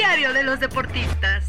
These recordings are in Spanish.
Diario de los deportistas.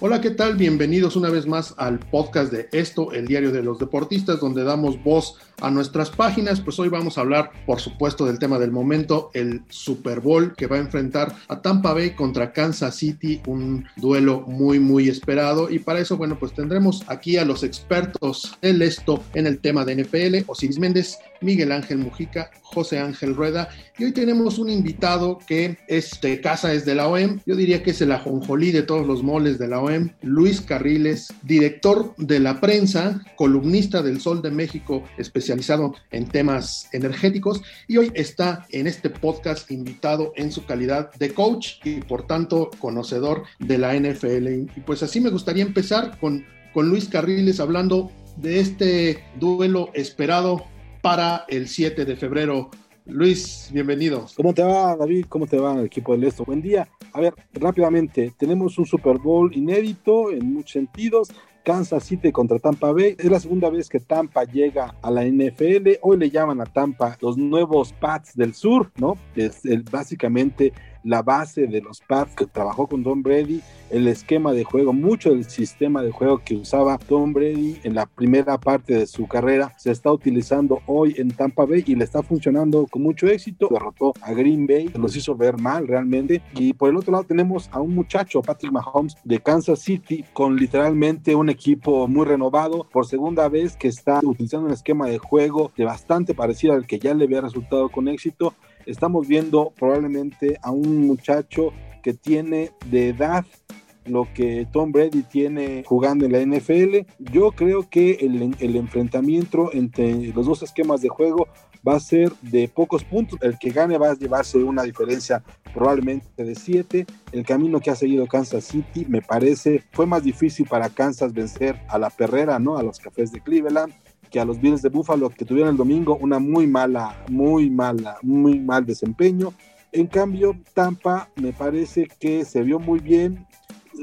Hola, ¿qué tal? Bienvenidos una vez más al podcast de Esto, el diario de los deportistas, donde damos voz a nuestras páginas. Pues hoy vamos a hablar, por supuesto, del tema del momento, el Super Bowl que va a enfrentar a Tampa Bay contra Kansas City, un duelo muy, muy esperado. Y para eso, bueno, pues tendremos aquí a los expertos del Esto en el tema de NFL, Osiris Méndez, Miguel Ángel Mujica, José Ángel Rueda. Y hoy tenemos un invitado que es de casa, es de la OEM. Yo diría que es el ajonjolí de todos los moles de la OEM, Luis Carriles, director de la prensa, columnista del Sol de México, especializado en temas energéticos. Y hoy está en este podcast invitado en su calidad de coach y por tanto conocedor de la NFL. Y pues así me gustaría empezar con, con Luis Carriles hablando de este duelo esperado para el 7 de febrero. Luis, bienvenido. ¿Cómo te va, David? ¿Cómo te va el equipo del Esto? Buen día. A ver, rápidamente, tenemos un Super Bowl inédito en muchos sentidos. Kansas City contra Tampa Bay. Es la segunda vez que Tampa llega a la NFL. Hoy le llaman a Tampa los nuevos Pats del Sur, ¿no? Es el, básicamente la base de los Pats que trabajó con Tom Brady, el esquema de juego, mucho del sistema de juego que usaba Tom Brady en la primera parte de su carrera se está utilizando hoy en Tampa Bay y le está funcionando con mucho éxito. Derrotó a Green Bay, los hizo ver mal realmente. Y por el otro lado tenemos a un muchacho, Patrick Mahomes, de Kansas City, con literalmente un equipo muy renovado, por segunda vez que está utilizando un esquema de juego de bastante parecido al que ya le había resultado con éxito estamos viendo probablemente a un muchacho que tiene de edad lo que Tom Brady tiene jugando en la NFL. Yo creo que el, enfrentamiento entre los dos esquemas de juego va a ser de pocos puntos. El que gane va a llevarse una diferencia probablemente de siete. El camino que ha seguido Kansas City me parece fue más difícil para Kansas vencer a la perrera, ¿no? A los cafés de Cleveland que a los Bills de Buffalo que tuvieron el domingo una muy mala, muy mala, muy mal desempeño. En cambio, Tampa me parece que se vio muy bien,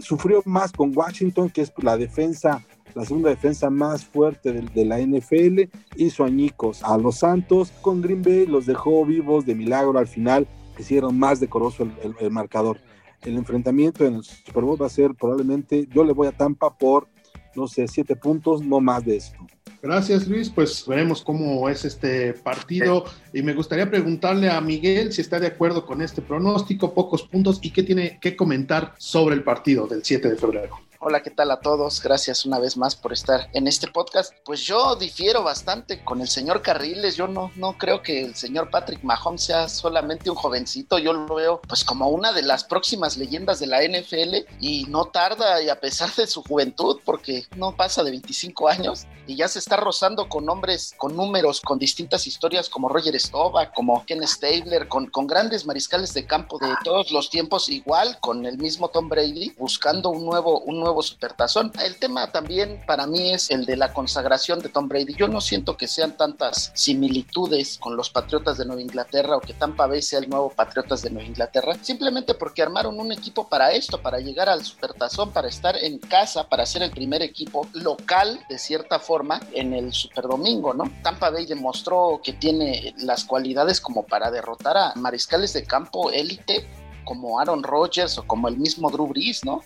sufrió más con Washington, que es la defensa, la segunda defensa más fuerte de, la NFL, hizo añicos a los Santos, con Green Bay los dejó vivos de milagro al final, hicieron más decoroso el, el marcador. El enfrentamiento en el Super Bowl va a ser probablemente, yo le voy a Tampa por, no sé, siete puntos, no más de esto. Gracias Luis, pues veremos cómo es este partido y me gustaría preguntarle a Miguel si está de acuerdo con este pronóstico, pocos puntos y qué tiene que comentar sobre el partido del 7 de febrero. Hola, ¿qué tal a todos? Gracias una vez más por estar en este podcast. Pues yo difiero bastante con el señor Carriles. Yo no, no creo que el señor Patrick Mahomes sea solamente un jovencito. Yo lo veo pues como una de las próximas leyendas de la NFL y no tarda y a pesar de su juventud, porque no pasa de 25 años y ya se está rozando con hombres con números, con distintas historias como Roger Staubach, como Ken Stabler, con, con grandes mariscales de campo de todos los tiempos, igual con el mismo Tom Brady, buscando un nuevo, un nuevo nuevo supertazón. El tema también para mí es el de la consagración de Tom Brady. Yo no siento que sean tantas similitudes con los Patriotas de Nueva Inglaterra o que Tampa Bay sea el nuevo Patriotas de Nueva Inglaterra, simplemente porque armaron un equipo para esto, para llegar al supertazón, para estar en casa, para ser el primer equipo local de cierta forma en el Superdomingo, ¿no? Tampa Bay demostró que tiene las cualidades como para derrotar a mariscales de campo élite como Aaron Rodgers o como el mismo Drew Brees, ¿no?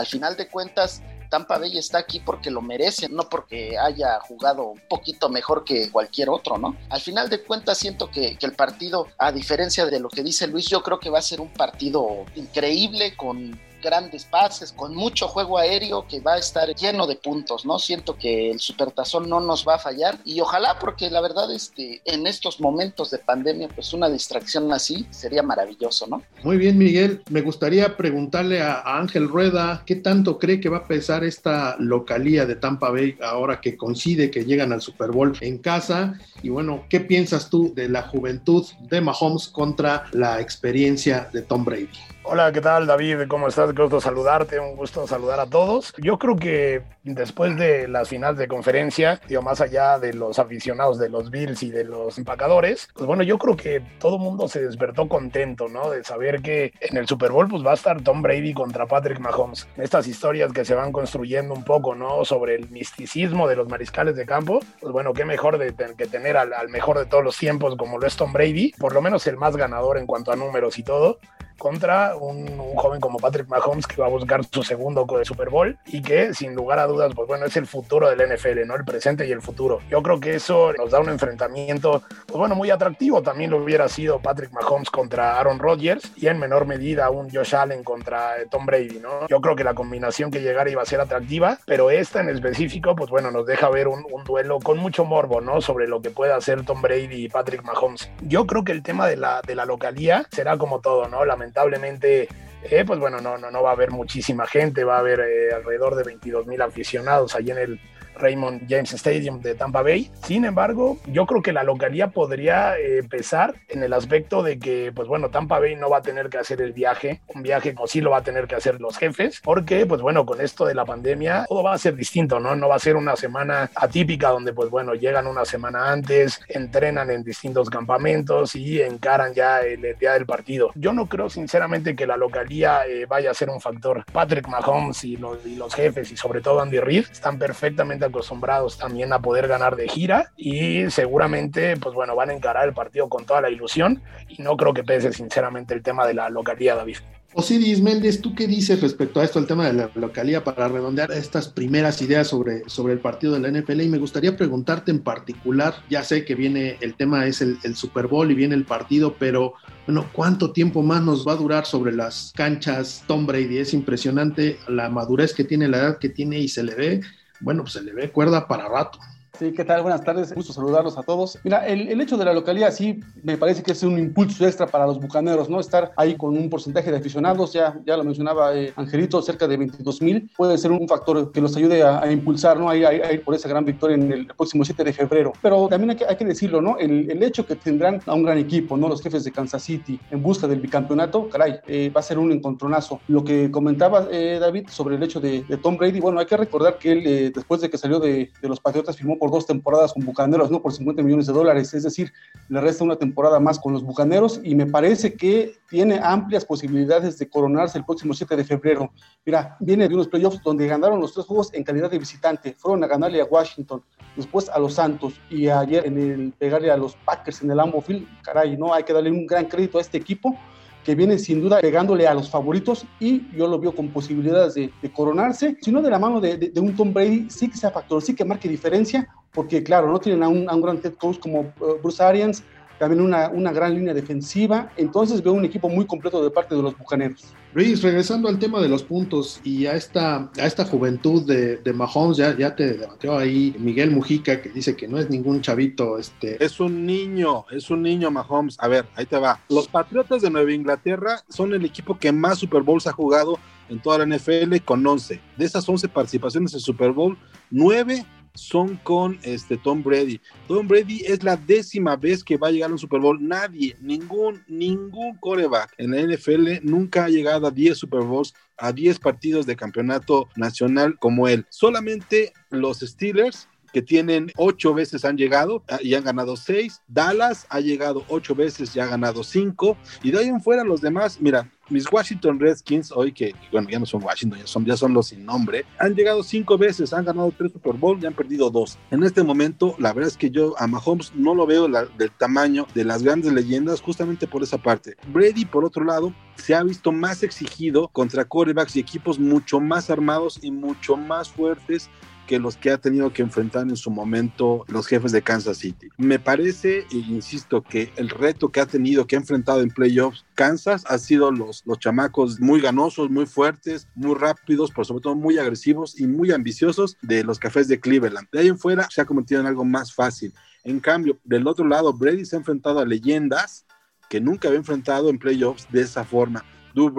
Al final de cuentas, Tampa Bay está aquí porque lo merece, no porque haya jugado un poquito mejor que cualquier otro, ¿no? Al final de cuentas siento que, que, el partido, a diferencia de lo que dice Luis, yo creo que va a ser un partido increíble con grandes pases, con mucho juego aéreo que va a estar lleno de puntos, ¿no? Siento que el Supertazón no nos va a fallar y ojalá porque la verdad este en estos momentos de pandemia pues una distracción así sería maravilloso, ¿no? Muy bien, Miguel, me gustaría preguntarle a, a Ángel Rueda qué tanto cree que va a pesar esta localía de Tampa Bay ahora que coincide que llegan al Super Bowl en casa y bueno, ¿qué piensas tú de la juventud de Mahomes contra la experiencia de Tom Brady? Hola, ¿qué tal David? ¿Cómo estás? Qué gusto saludarte, un gusto saludar a todos. Yo creo que después de las finales de conferencia, digo, más allá de los aficionados de los Bills y de los empacadores, pues bueno, yo creo que todo el mundo se despertó contento, ¿no? De saber que en el Super Bowl pues va a estar Tom Brady contra Patrick Mahomes. Estas historias que se van construyendo un poco, ¿no? Sobre el misticismo de los mariscales de campo, pues bueno, qué mejor de, que tener al, al mejor de todos los tiempos como lo es Tom Brady, por lo menos el más ganador en cuanto a números y todo contra un, un, joven como Patrick Mahomes que va a buscar su segundo Super Bowl y que sin lugar a dudas, pues bueno, es el futuro del NFL, ¿no? El presente y el futuro. Yo creo que eso nos da un enfrentamiento, pues bueno, muy atractivo. También lo hubiera sido Patrick Mahomes contra Aaron Rodgers y en menor medida un Josh Allen contra Tom Brady, ¿no? Yo creo que la combinación que llegara iba a ser atractiva, pero esta en específico, pues bueno, nos deja ver un, un duelo con mucho morbo, ¿no? Sobre lo que puede hacer Tom Brady y Patrick Mahomes. Yo creo que el tema de la, de la localía será como todo, ¿no? Lamentablemente, eh, pues bueno, no, no, no va a haber muchísima gente, va a haber eh, alrededor de 22 mil aficionados allí en el Raymond James Stadium de Tampa Bay. Sin embargo, yo creo que la localía podría eh, pesar en el aspecto de que, pues bueno, Tampa Bay no va a tener que hacer el viaje, un viaje como sí lo va a tener que hacer los jefes, porque, pues bueno, con esto de la pandemia, todo va a ser distinto, ¿no? No va a ser una semana atípica donde, pues bueno, llegan una semana antes, entrenan en distintos campamentos y encaran ya el, día del partido. Yo no creo, sinceramente, que la localía eh, vaya a ser un factor. Patrick Mahomes y los, y los jefes y sobre todo Andy Reid están perfectamente acostumbrados también a poder ganar de gira y seguramente, pues bueno, van a encarar el partido con toda la ilusión y no creo que pese sinceramente el tema de la localidad, David. Osiris Méndez, ¿tú qué dices respecto a esto, el tema de la localidad, para redondear estas primeras ideas sobre, sobre el partido de la NFL? Y me gustaría preguntarte en particular, ya sé que viene el tema, es el, el Super Bowl y viene el partido, pero bueno, ¿cuánto tiempo más nos va a durar sobre las canchas Tom Brady? Es impresionante la madurez que tiene, la edad que tiene y se le ve, bueno, pues se le ve cuerda para rato. Sí, ¿qué tal? Buenas tardes, gusto saludarlos a todos. Mira, el, el, hecho de la localidad sí me parece que es un impulso extra para los bucaneros, ¿no? Estar ahí con un porcentaje de aficionados, ya, ya lo mencionaba eh, Angelito, cerca de 22 mil, puede ser un factor que los ayude a, a impulsar, ¿no? A ir, a, ir, por esa gran victoria en el próximo 7 de febrero. Pero también hay que, decirlo, ¿no? El, el, hecho que tendrán a un gran equipo, ¿no? Los jefes de Kansas City en busca del bicampeonato, caray, eh, va a ser un encontronazo. Lo que comentaba eh, David sobre el hecho de, de, Tom Brady, bueno, hay que recordar que él, eh, después de que salió de, de los Patriotas, firmó por dos temporadas con Bucaneros, ¿no? Por 50 millones de dólares, es decir, le resta una temporada más con los Bucaneros y me parece que tiene amplias posibilidades de coronarse el próximo 7 de febrero. Mira, viene de unos playoffs donde ganaron los tres juegos en calidad de visitante, fueron a ganarle a Washington, después a los Santos y ayer en el pegarle a los Packers en el Lambeau Field, caray, ¿no? Hay que darle un gran crédito a este equipo que viene sin duda pegándole a los favoritos y yo lo veo con posibilidades de, de coronarse, sino de la mano de, de, de, un Tom Brady, sí que sea factor, sí que marque diferencia, porque claro, no tienen a un, a un gran head coach como uh, Bruce Arians, también una, una, gran línea defensiva, entonces veo un equipo muy completo de parte de los Bucaneros. Luis, regresando al tema de los puntos y a esta, a esta juventud de, de Mahomes, ya, ya te debatió ahí Miguel Mujica, que dice que no es ningún chavito. Este... Es un niño, es un niño Mahomes. A ver, ahí te va. Los Patriotas de Nueva Inglaterra son el equipo que más Super Bowls ha jugado en toda la NFL con 11. De esas 11 participaciones en Super Bowl, 9 son con este Tom Brady. Tom Brady es la décima vez que va a llegar a un Super Bowl. Nadie, ningún, ningún coreback en la NFL nunca ha llegado a 10 Super Bowls, a 10 partidos de campeonato nacional como él. Solamente los Steelers que tienen ocho veces han llegado y han ganado seis. Dallas ha llegado ocho veces y ha ganado cinco. Y de ahí en fuera los demás, mira, mis Washington Redskins, hoy que, bueno, ya no son Washington, ya son, ya son los sin nombre, han llegado cinco veces, han ganado tres Super Bowl y han perdido dos. En este momento, la verdad es que yo a Mahomes no lo veo del tamaño de las grandes leyendas justamente por esa parte. Brady, por otro lado, se ha visto más exigido contra corebacks y equipos mucho más armados y mucho más fuertes que los que ha tenido que enfrentar en su momento los jefes de Kansas City. Me parece, e insisto, que el reto que ha tenido, que ha enfrentado en playoffs Kansas, ha sido los, los chamacos muy ganosos, muy fuertes, muy rápidos, pero sobre todo muy agresivos y muy ambiciosos de los cafés de Cleveland. De ahí en fuera se ha convertido en algo más fácil. En cambio, del otro lado, Brady se ha enfrentado a leyendas que nunca había enfrentado en playoffs de esa forma. Drew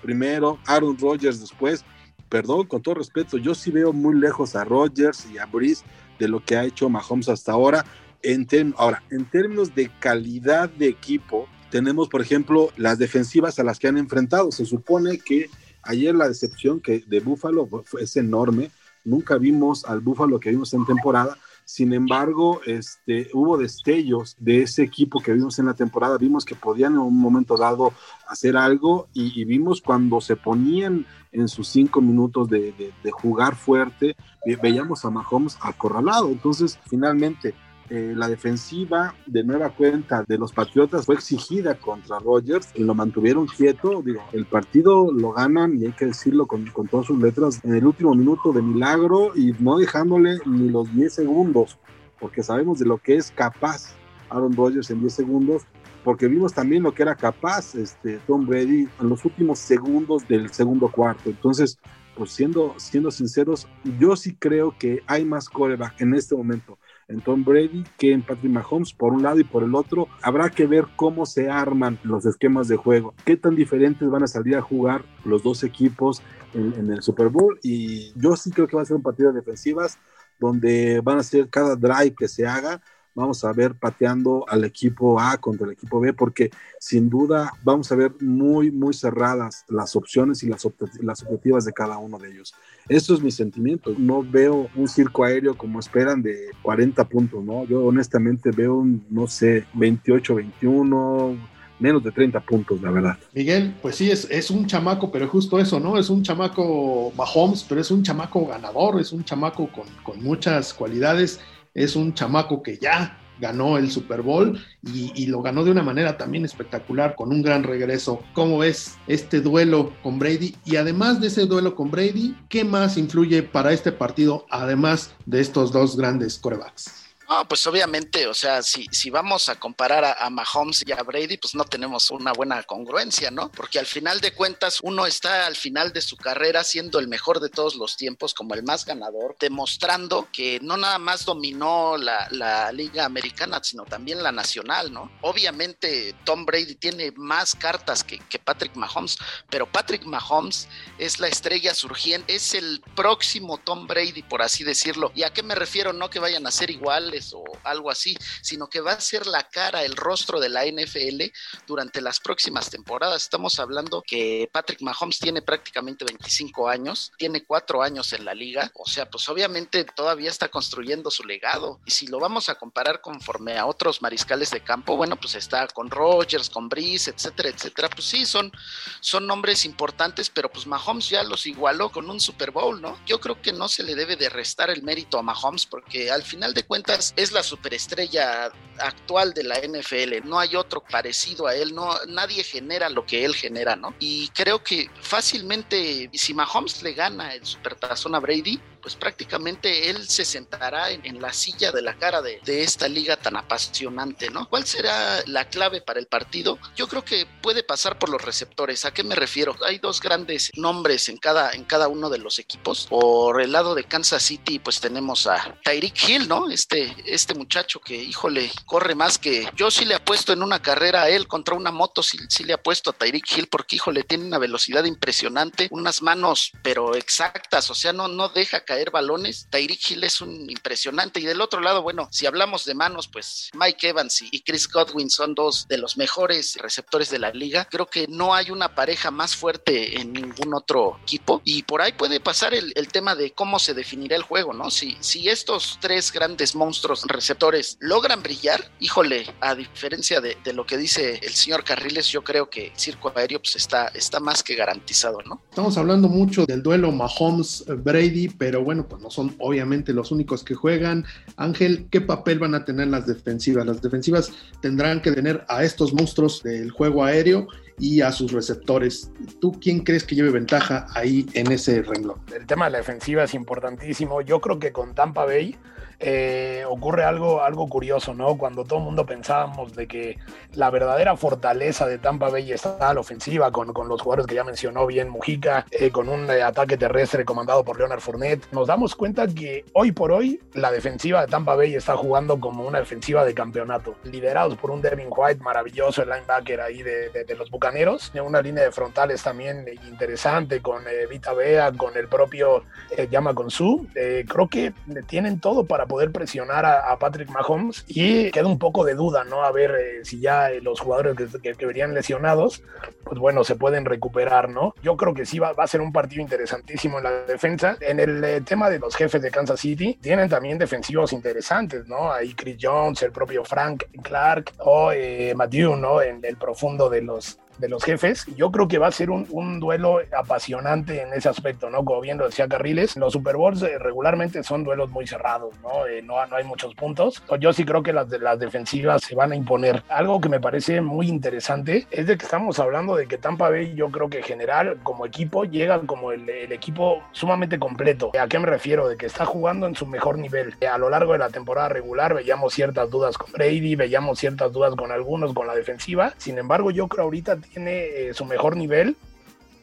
primero, Aaron Rodgers después. Perdón, con todo respeto, yo sí veo muy lejos a Rodgers y a Brees de lo que ha hecho Mahomes hasta ahora. En ahora, en términos de calidad de equipo, tenemos, por ejemplo, las defensivas a las que han enfrentado. Se supone que ayer la decepción que de Buffalo es enorme. Nunca vimos al Buffalo que vimos en temporada sin embargo, este, hubo destellos de ese equipo que vimos en la temporada. Vimos que podían en un momento dado hacer algo y, vimos cuando se ponían en sus cinco minutos de, de jugar fuerte, veíamos a Mahomes acorralado. Entonces, finalmente, eh, la defensiva de nueva cuenta de los Patriotas fue exigida contra Rodgers y lo mantuvieron quieto. Digo, el partido lo ganan, y hay que decirlo con, con todas sus letras, en el último minuto de milagro y no dejándole ni los 10 segundos, porque sabemos de lo que es capaz Aaron Rodgers en 10 segundos porque vimos también lo que era capaz este, Tom Brady en los últimos segundos del segundo cuarto. Entonces, pues siendo, siendo sinceros, yo sí creo que hay más coreback en este momento en Tom Brady que en Patrick Mahomes por un lado y por el otro. Habrá que ver cómo se arman los esquemas de juego, qué tan diferentes van a salir a jugar los dos equipos en, el Super Bowl. Y yo sí creo que va a ser un partido de defensivas donde van a ser cada drive que se haga vamos a ver pateando al equipo A contra el equipo B, porque sin duda vamos a ver muy, muy cerradas las opciones y las, las objetivas de cada uno de ellos. Eso es mi sentimiento. No veo un circo aéreo como esperan de 40 puntos, ¿no? Yo honestamente veo no sé, 28, 21 menos de 30 puntos, la verdad. Miguel, pues sí, es, es un chamaco, pero justo eso, ¿no? Es un chamaco Mahomes, pero es un chamaco ganador, es un chamaco con, con muchas cualidades es un chamaco que ya ganó el Super Bowl y, lo ganó de una manera también espectacular, con un gran regreso. ¿Cómo ves este duelo con Brady? Y además de ese duelo con Brady, ¿qué más influye para este partido, además de estos dos grandes corebacks? No, pues obviamente, o sea, si, si vamos a comparar a, Mahomes y a Brady, pues no tenemos una buena congruencia, ¿no? Porque al final de cuentas, uno está al final de su carrera siendo el mejor de todos los tiempos, como el más ganador, demostrando que no nada más dominó la, la liga americana, sino también la nacional, ¿no? Obviamente, Tom Brady tiene más cartas que, que Patrick Mahomes, pero Patrick Mahomes es la estrella surgiente, es el próximo Tom Brady, por así decirlo. ¿Y a qué me refiero? No que vayan a ser iguales o algo así, sino que va a ser la cara, el rostro de la NFL durante las próximas temporadas. Estamos hablando que Patrick Mahomes tiene prácticamente 25 años, tiene cuatro años en la liga, o sea, pues obviamente todavía está construyendo su legado. Y si lo vamos a comparar conforme a otros mariscales de campo, bueno, pues está con Rogers, con Breeze, etcétera, etcétera. Pues sí, son, son nombres importantes, pero pues Mahomes ya los igualó con un Super Bowl, ¿no? Yo creo que no se le debe de restar el mérito a Mahomes porque al final de cuentas es la superestrella actual de la NFL, no hay otro parecido a él, no, nadie genera lo que él genera, ¿no? Y creo que fácilmente, si Mahomes le gana el supertazón a Brady, pues prácticamente él se sentará en, la silla de la cara de, esta liga tan apasionante, ¿no? ¿Cuál será la clave para el partido? Yo creo que puede pasar por los receptores. ¿A qué me refiero? Hay dos grandes nombres en cada, en cada uno de los equipos. Por el lado de Kansas City, pues tenemos a Tyreek Hill, ¿no? Este, este muchacho que, híjole, corre más que yo sí le apuesto en una carrera a él contra una moto, sí, sí le apuesto a Tyreek Hill porque, híjole, tiene una velocidad impresionante, unas manos, pero exactas, o sea, no, no deja caer balones. Tyreek Hill es un impresionante. Y del otro lado, bueno, si hablamos de manos, pues Mike Evans y Chris Godwin son dos de los mejores receptores de la liga. Creo que no hay una pareja más fuerte en ningún otro equipo. Y por ahí puede pasar el, tema de cómo se definirá el juego, ¿no? Si, si estos tres grandes monstruos receptores logran brillar, híjole, a diferencia de, lo que dice el señor Carriles, yo creo que el circo aéreo pues está, está más que garantizado, ¿no? Estamos hablando mucho del duelo Mahomes-Brady, pero bueno, pues no son obviamente los únicos que juegan. Ángel, ¿qué papel van a tener las defensivas? Las defensivas tendrán que tener a estos monstruos del juego aéreo y a sus receptores. ¿Tú quién crees que lleve ventaja ahí en ese renglón? El tema de la defensiva es importantísimo. Yo creo que con Tampa Bay eh, ocurre algo, algo curioso, ¿no? Cuando todo el mundo pensábamos de que la verdadera fortaleza de Tampa Bay está a la ofensiva, con, con los jugadores que ya mencionó bien Mujica, eh, con un eh, ataque terrestre comandado por Leonard Fournette, nos damos cuenta que hoy por hoy la defensiva de Tampa Bay está jugando como una defensiva de campeonato, liderados por un Devin White maravilloso, el linebacker ahí de, de, los Bucaneros, una línea de frontales también interesante con Vita Bea, con el propio Yama Konsu. creo que tienen todo para poder presionar a, Patrick Mahomes y queda un poco de duda, ¿no? A ver eh, si ya eh, los jugadores que, que, verían lesionados, pues bueno, se pueden recuperar, ¿no? Yo creo que sí va, a ser un partido interesantísimo en la defensa. En el eh, tema de los jefes de Kansas City, tienen también defensivos interesantes, ¿no? Ahí Chris Jones, el propio Frank Clark o Matthew, ¿no? En el profundo de los de los jefes. Yo creo que va a ser un, un, duelo apasionante en ese aspecto, ¿no? Como bien lo decía Carriles, los Super Bowls eh, regularmente son duelos muy cerrados, ¿no? Eh, ¿no? No hay muchos puntos. Yo sí creo que las, las defensivas se van a imponer. Algo que me parece muy interesante es de que estamos hablando de que Tampa Bay, yo creo que en general, como equipo, llega como el, el equipo sumamente completo. ¿A qué me refiero? De que está jugando en su mejor nivel. A lo largo de la temporada regular veíamos ciertas dudas con Brady, veíamos ciertas dudas con algunos, con la defensiva. Sin embargo, yo creo ahorita tiene eh, su mejor nivel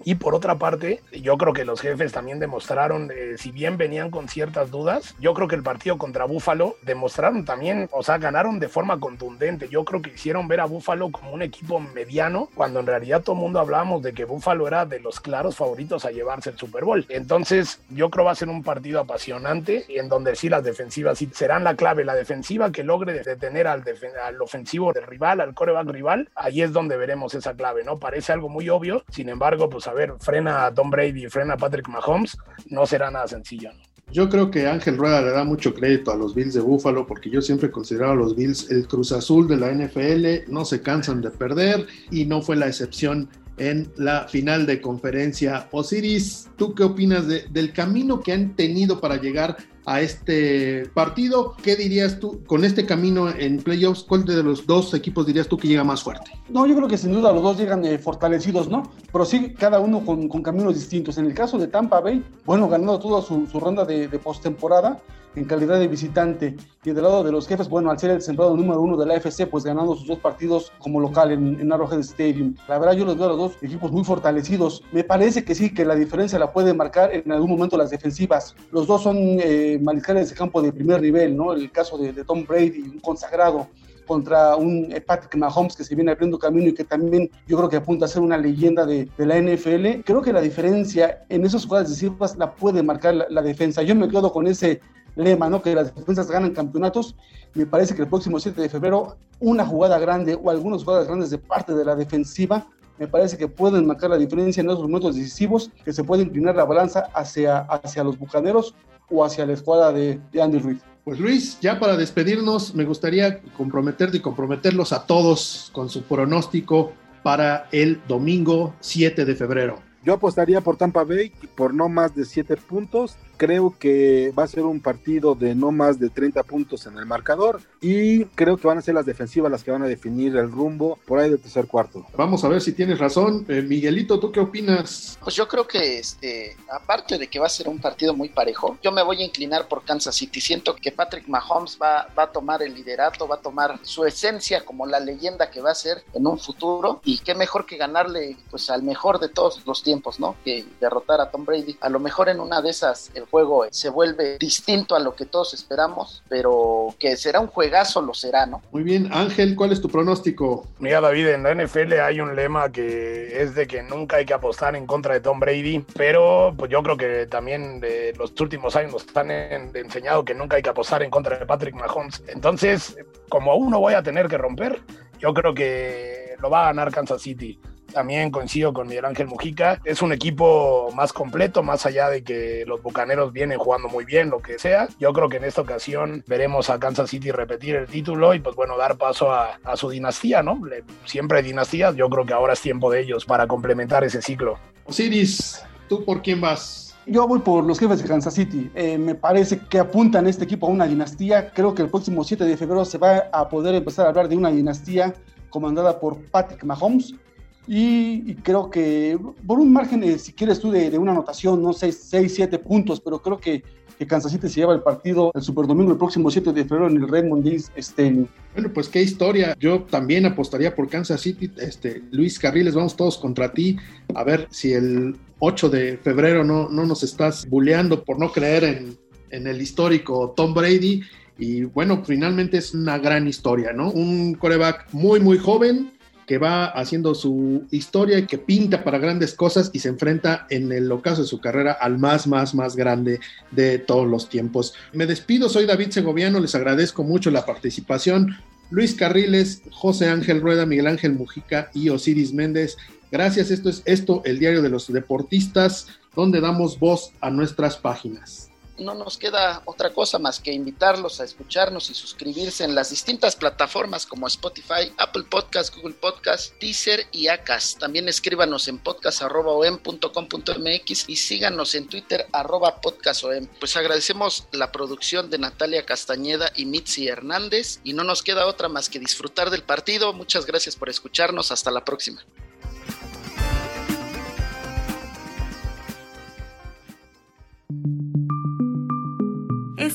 y por otra parte, yo creo que los jefes también demostraron, eh, si bien venían con ciertas dudas, yo creo que el partido contra Búfalo demostraron también, o sea, ganaron de forma contundente. Yo creo que hicieron ver a Búfalo como un equipo mediano, cuando en realidad todo el mundo hablábamos de que Búfalo era de los claros favoritos a llevarse el Super Bowl. Entonces, yo creo va a ser un partido apasionante, en donde sí las defensivas sí serán la clave. La defensiva que logre detener al, al ofensivo del rival, al coreback rival, ahí es donde veremos esa clave, ¿no? Parece algo muy obvio, sin embargo, pues a ver, frena a Tom Brady, frena a Patrick Mahomes, no será nada sencillo. Yo creo que Ángel Rueda le da mucho crédito a los Bills de Buffalo porque yo siempre he considerado a los Bills el cruz azul de la NFL, no se cansan de perder y no fue la excepción en la final de conferencia. Osiris, ¿tú qué opinas del camino que han tenido para llegar a este partido. ¿Qué dirías tú con este camino en playoffs? ¿Cuál de los dos equipos dirías tú que llega más fuerte? No, yo creo que sin duda los dos llegan eh, fortalecidos, ¿no? Pero sí, cada uno con, caminos distintos. En el caso de Tampa Bay, bueno, ganando toda su, ronda de, de postemporada, en calidad de visitante. Y del lado de los jefes, bueno, al ser el sembrado número uno de la AFC, pues ganando sus dos partidos como local en, en Arrowhead Stadium. La verdad, yo los veo a los dos equipos muy fortalecidos. Me parece que sí, que la diferencia la puede marcar en algún momento las defensivas. Los dos son eh, de campo de primer nivel, ¿no? El caso de, de Tom Brady, un consagrado contra un eh, Patrick Mahomes que se viene abriendo camino y que también yo creo que apunta a ser una leyenda de, de la NFL. Creo que la diferencia en esas jugadas decisivas la puede marcar la, defensa. Yo me quedo con ese lema, ¿no? Que las defensas ganan campeonatos. Me parece que el próximo 7 de febrero una jugada grande o algunas jugadas grandes de parte de la defensiva me parece que pueden marcar la diferencia en esos momentos decisivos, que se puede inclinar la balanza hacia, hacia los bucaneros o hacia la escuadra de, de Andy Reid. Pues Luis, ya para despedirnos, me gustaría comprometerte y comprometerlos a todos con su pronóstico para el domingo 7 de febrero. Yo apostaría por Tampa Bay por no más de 7 puntos Creo que va a ser un partido de no más de 30 puntos en el marcador y creo que van a ser las defensivas las que van a definir el rumbo por ahí del tercer cuarto. Vamos a ver si tienes razón. Eh, Miguelito, ¿tú qué opinas? Pues yo creo que este, aparte de que va a ser un partido muy parejo, yo me voy a inclinar por Kansas City. Siento que Patrick Mahomes va, va a tomar el liderato, va a tomar su esencia como la leyenda que va a ser en un futuro y qué mejor que ganarle pues al mejor de todos los tiempos, ¿no? Que derrotar a Tom Brady. A lo mejor en una de esas el juego se vuelve distinto a lo que todos esperamos, pero que será un juegazo, lo será, ¿no? Muy bien, Ángel, ¿cuál es tu pronóstico? Mira, David, en la NFL hay un lema que es de que nunca hay que apostar en contra de Tom Brady, pero pues yo creo que también de los últimos años nos han enseñado que nunca hay que apostar en contra de Patrick Mahomes. Entonces, como aún no voy a tener que romper, yo creo que lo va a ganar Kansas City también coincido con Miguel Ángel Mujica. Es un equipo más completo, más allá de que los Bucaneros vienen jugando muy bien, lo que sea. Yo creo que en esta ocasión veremos a Kansas City repetir el título y pues bueno, dar paso a, su dinastía, ¿no? Siempre hay dinastías, yo creo que ahora es tiempo de ellos para complementar ese ciclo. Osiris, ¿tú por quién vas? Yo voy por los jefes de Kansas City. Eh, me parece que apuntan este equipo a una dinastía. Creo que el próximo 7 de febrero se va a poder empezar a hablar de una dinastía comandada por Patrick Mahomes Y, creo que por un margen, eh, si quieres tú, de, una anotación, no sé, 6, 7 puntos, pero creo que, que, Kansas City se lleva el partido el Super Domingo el próximo 7 de febrero en el Redmond James Stadium. Bueno, pues qué historia. Yo también apostaría por Kansas City. Este, Luis Carriles, vamos todos contra ti. A ver si el 8 de febrero no, no nos estás bulleando por no creer en, en el histórico Tom Brady. Y bueno, finalmente es una gran historia, ¿no? Un coreback muy, muy joven que va haciendo su historia y que pinta para grandes cosas y se enfrenta en el ocaso de su carrera al más, más, más grande de todos los tiempos. Me despido, soy David Segoviano, les agradezco mucho la participación. Luis Carriles, José Ángel Rueda, Miguel Ángel Mujica y Osiris Méndez. Gracias, esto es esto, el diario de los deportistas, donde damos voz a nuestras páginas no nos queda otra cosa más que invitarlos a escucharnos y suscribirse en las distintas plataformas como Spotify, Apple Podcast, Google Podcast, Deezer y Acast. También escríbanos en podcast.com.mx y síganos en Twitter arroba podcastom. Pues agradecemos la producción de Natalia Castañeda y Mitzi Hernández y no nos queda otra más que disfrutar del partido. Muchas gracias por escucharnos. Hasta la próxima.